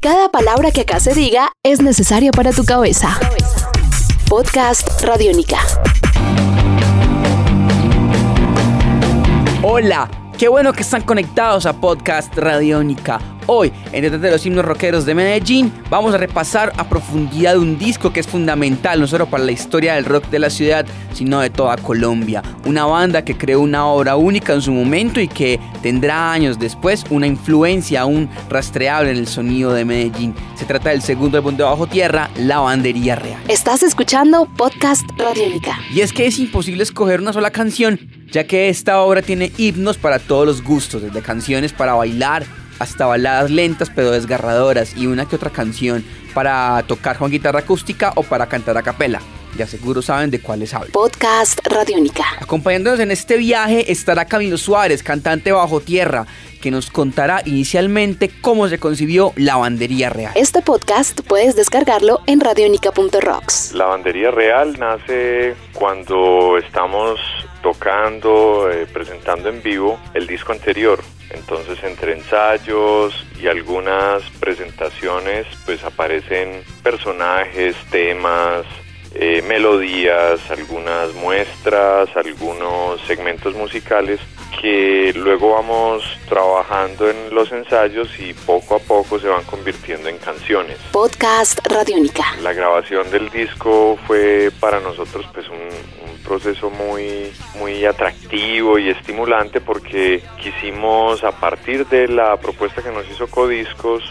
Cada palabra que acá se diga es necesaria para tu cabeza. Podcast Radiónica. Hola, qué bueno que están conectados a Podcast Radiónica. Hoy, en Detrás de los himnos rockeros de Medellín, vamos a repasar a profundidad un disco que es fundamental no solo para la historia del rock de la ciudad, sino de toda Colombia. Una banda que creó una obra única en su momento y que tendrá años después una influencia aún rastreable en el sonido de Medellín. Se trata del segundo álbum de Bajo Tierra, La Bandería Real. Estás escuchando Podcast Radiónica. Y es que es imposible escoger una sola canción, ya que esta obra tiene himnos para todos los gustos, desde canciones para bailar, hasta baladas lentas pero desgarradoras y una que otra canción para tocar con guitarra acústica o para cantar a capela. Ya seguro saben de cuáles hablo. Podcast Radiónica. Acompañándonos en este viaje estará Camilo Suárez, cantante bajo tierra, que nos contará inicialmente cómo se concibió la bandería real. Este podcast puedes descargarlo en radionica.rocks. La bandería real nace cuando estamos tocando, eh, presentando en vivo el disco anterior. Entonces entre ensayos y algunas presentaciones pues aparecen personajes, temas, eh, melodías, algunas muestras, algunos segmentos musicales que luego vamos trabajando en los ensayos y poco a poco se van convirtiendo en canciones. Podcast Radiónica. La grabación del disco fue para nosotros pues un, un proceso muy, muy atractivo y estimulante porque quisimos a partir de la propuesta que nos hizo Codiscos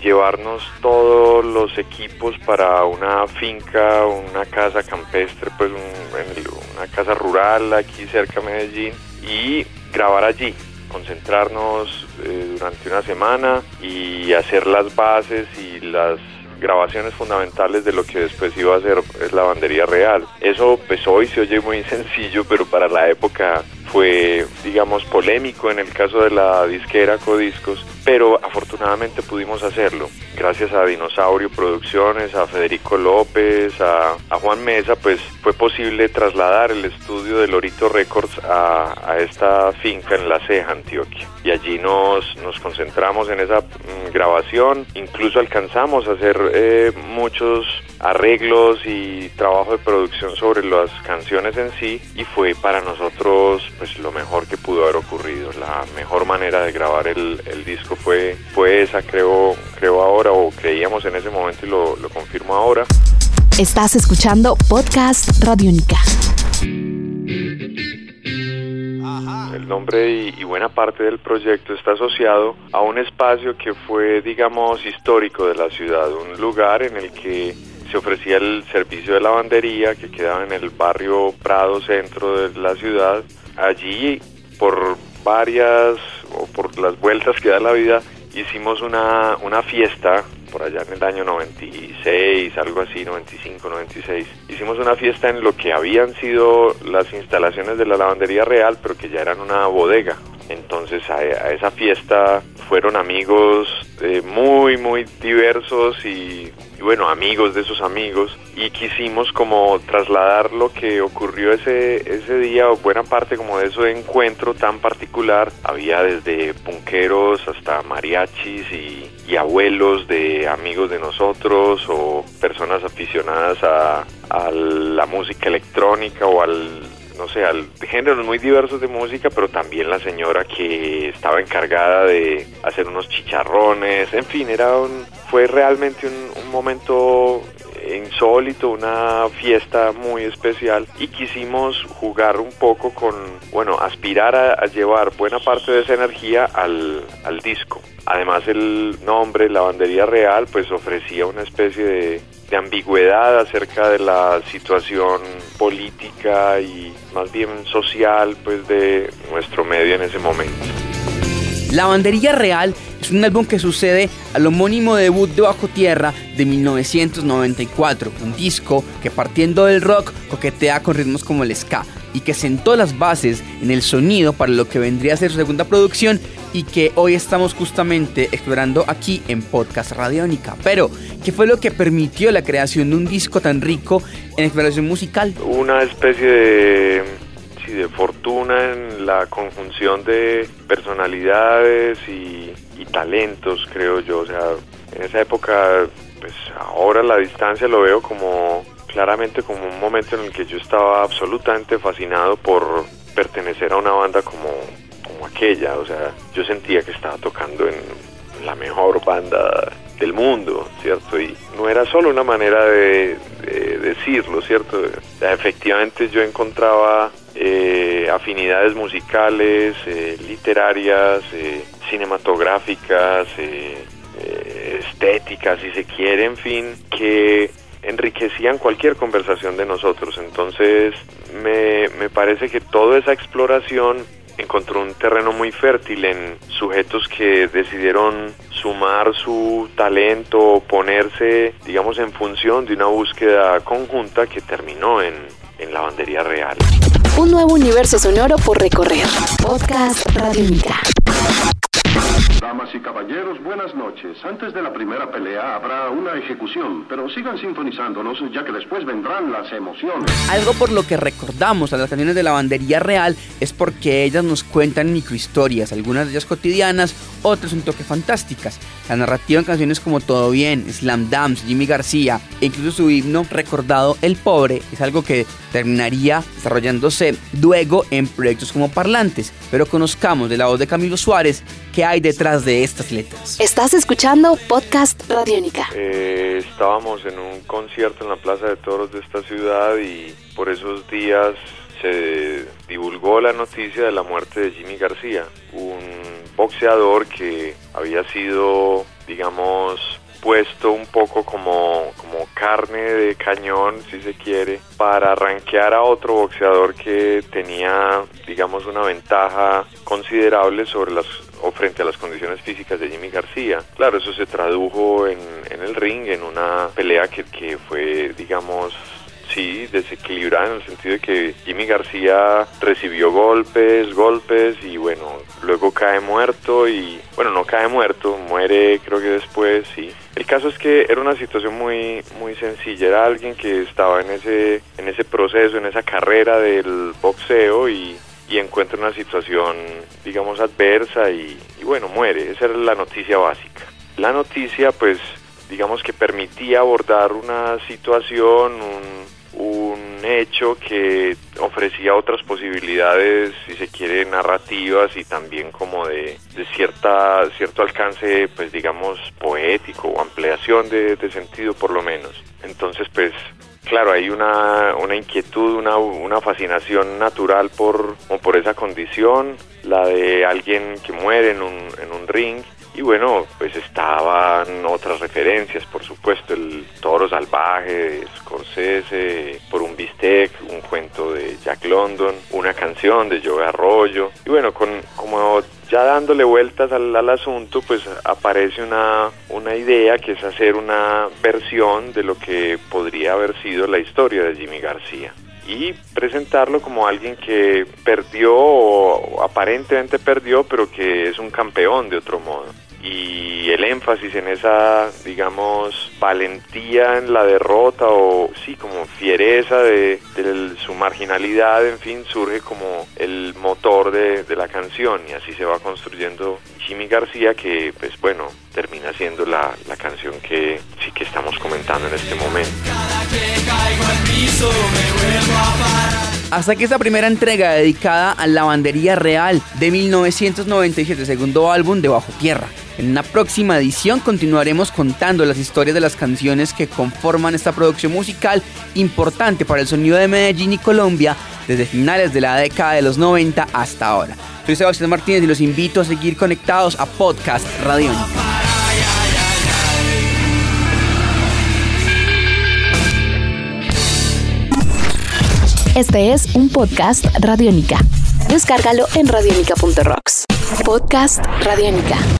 llevarnos todos los equipos para una finca, una casa campestre, pues un, una casa rural aquí cerca de Medellín y grabar allí, concentrarnos eh, durante una semana y hacer las bases y las grabaciones fundamentales de lo que después iba a ser es la bandería real. Eso pues hoy se oye muy sencillo, pero para la época fue, digamos, polémico en el caso de la disquera Codiscos, pero afortunadamente pudimos hacerlo. Gracias a Dinosaurio Producciones, a Federico López, a, a Juan Mesa, pues fue posible trasladar el estudio de Lorito Records a, a, esta finca en La Ceja, Antioquia. Y allí nos, nos concentramos en esa mm, grabación, incluso alcanzamos a hacer eh, muchos arreglos y trabajo de producción sobre las canciones en sí y fue para nosotros pues lo mejor que pudo haber ocurrido. La mejor manera de grabar el, el disco fue fue esa creo creo ahora o creíamos en ese momento y lo, lo confirmo ahora. Estás escuchando Podcast Radiónica. El nombre y, y, buena parte del proyecto está asociado a un espacio que fue, digamos, histórico de la ciudad, un lugar en el que se ofrecía el servicio de lavandería que quedaba en el barrio Prado Centro de la ciudad. Allí, por varias o por las vueltas que da la vida, hicimos una, una fiesta por allá en el año 96, algo así, 95, 96. Hicimos una fiesta en lo que habían sido las instalaciones de la lavandería real, pero que ya eran una bodega. Entonces a, esa fiesta fueron amigos eh, muy, muy diversos y, y, bueno, amigos de esos amigos. Y quisimos como trasladar lo que ocurrió ese, ese día, o buena parte como de ese encuentro tan particular. Había desde punqueros hasta mariachis y, y abuelos de amigos de nosotros o personas aficionadas a, a la música electrónica o al no sé, al géneros muy diversos de música, pero también la señora que estaba encargada de hacer unos chicharrones, en fin, era un, fue realmente un, un momento insólito, una fiesta muy especial y quisimos jugar un poco con, bueno, aspirar a, llevar buena parte de esa energía al, al disco. Además el nombre, la bandería real, pues ofrecía una especie de, ambigüedad acerca de la situación política y más bien social pues de nuestro medio en ese momento. La Banderilla Real es un álbum que sucede al homónimo debut de Bajo Tierra de 1994, un disco que partiendo del rock coquetea con ritmos como el ska y que sentó las bases en el sonido para lo que vendría a ser su segunda producción y que hoy estamos justamente explorando aquí en Podcast Radiónica. Pero, ¿qué fue lo que permitió la creación de un disco tan rico en exploración musical? Una especie de de fortuna en la conjunción de personalidades y, talentos, creo yo. O sea, En esa época, pues ahora la distancia lo veo como claramente como un momento en el que yo estaba absolutamente fascinado por pertenecer a una banda como, como aquella, o sea, yo sentía que estaba tocando en la mejor banda del mundo, ¿cierto? Y no era solo una manera de, decirlo, ¿cierto? efectivamente yo encontraba eh, afinidades musicales, eh, literarias, eh, cinematográficas, estéticas, si se quiere, en fin, que enriquecían cualquier conversación de nosotros. Entonces me, me parece que toda esa exploración encontró un terreno muy fértil en sujetos que decidieron sumar su talento, ponerse, digamos, en función de una búsqueda conjunta que terminó en, en lavandería real. Un nuevo universo sonoro por recorrer. Podcast Radio Damas y caballeros, buenas noches. Antes de la primera pelea habrá una ejecución, pero sigan sintonizándonos ya que después vendrán las emociones. Algo por lo que recordamos a las canciones de la bandería real es porque ellas nos cuentan microhistorias, algunas de ellas cotidianas, otras un toque fantásticas. La narrativa en canciones como Todo Bien, Slam Dams, Jimmy García e incluso su himno recordado El Pobre es algo que terminaría desarrollándose luego en proyectos como Parlantes, pero conozcamos de la voz de Camilo Suárez qué hay detrás de estas letras. Estás escuchando Podcast Radiónica. Eh, estábamos en un concierto en la Plaza de Toros de esta ciudad y por esos días se divulgó la noticia de la muerte de Jimmy García, un boxeador que había sido, digamos, puesto un poco como, como carne de cañón, si se quiere, para arranquear a otro boxeador que tenía, digamos, una ventaja considerable sobre las o frente a las condiciones físicas de Jimmy García. Claro, eso se tradujo en, en el ring, en una pelea que, que fue, digamos, sí, desequilibrada en el sentido de que Jimmy García recibió golpes, golpes y bueno, luego cae muerto y bueno, no cae muerto, muere creo que después, sí. El caso es que era una situación muy muy sencilla, era alguien que estaba en ese en ese proceso, en esa carrera del boxeo y y encuentra una situación, digamos, adversa y, y, bueno, muere. Esa era la noticia básica. La noticia, pues, digamos que permitía abordar una situación, un, hecho que ofrecía otras posibilidades, si se quiere, narrativas y también como de, de cierta, cierto alcance, pues digamos, poético o ampliación de, de sentido por lo menos. Entonces, pues claro, hay una, una inquietud, una, una, fascinación natural por, por esa condición, la de alguien que muere en un, en un ring y bueno, pues estaban otras referencias, por supuesto, el Toro Salvaje de Scorsese, por un bistec, un cuento de Jack London, una canción de Joe Arroyo. Y bueno, con, como ya dándole vueltas al, asunto, pues aparece una, una idea que es hacer una versión de lo que podría haber sido la historia de Jimmy García y presentarlo como alguien que perdió o aparentemente perdió, pero que es un campeón de otro modo y el énfasis en esa, digamos, valentía en la derrota o sí, como fiereza de, su marginalidad, en fin, surge como el motor de, la canción y así se va construyendo Jimmy García que, pues bueno, termina siendo la, canción que sí que estamos comentando en este momento. Hasta que esta primera entrega dedicada a la bandería real de 1997, segundo álbum de Bajo Tierra. En una próxima edición continuaremos contando las historias de las canciones que conforman esta producción musical importante para el sonido de Medellín y Colombia desde finales de la década de los 90 hasta ahora. Soy Sebastián Martínez y los invito a seguir conectados a Podcast Radiónica. Este es un podcast Radiónica. Descárgalo en radiónica.rocks. Podcast Radiónica.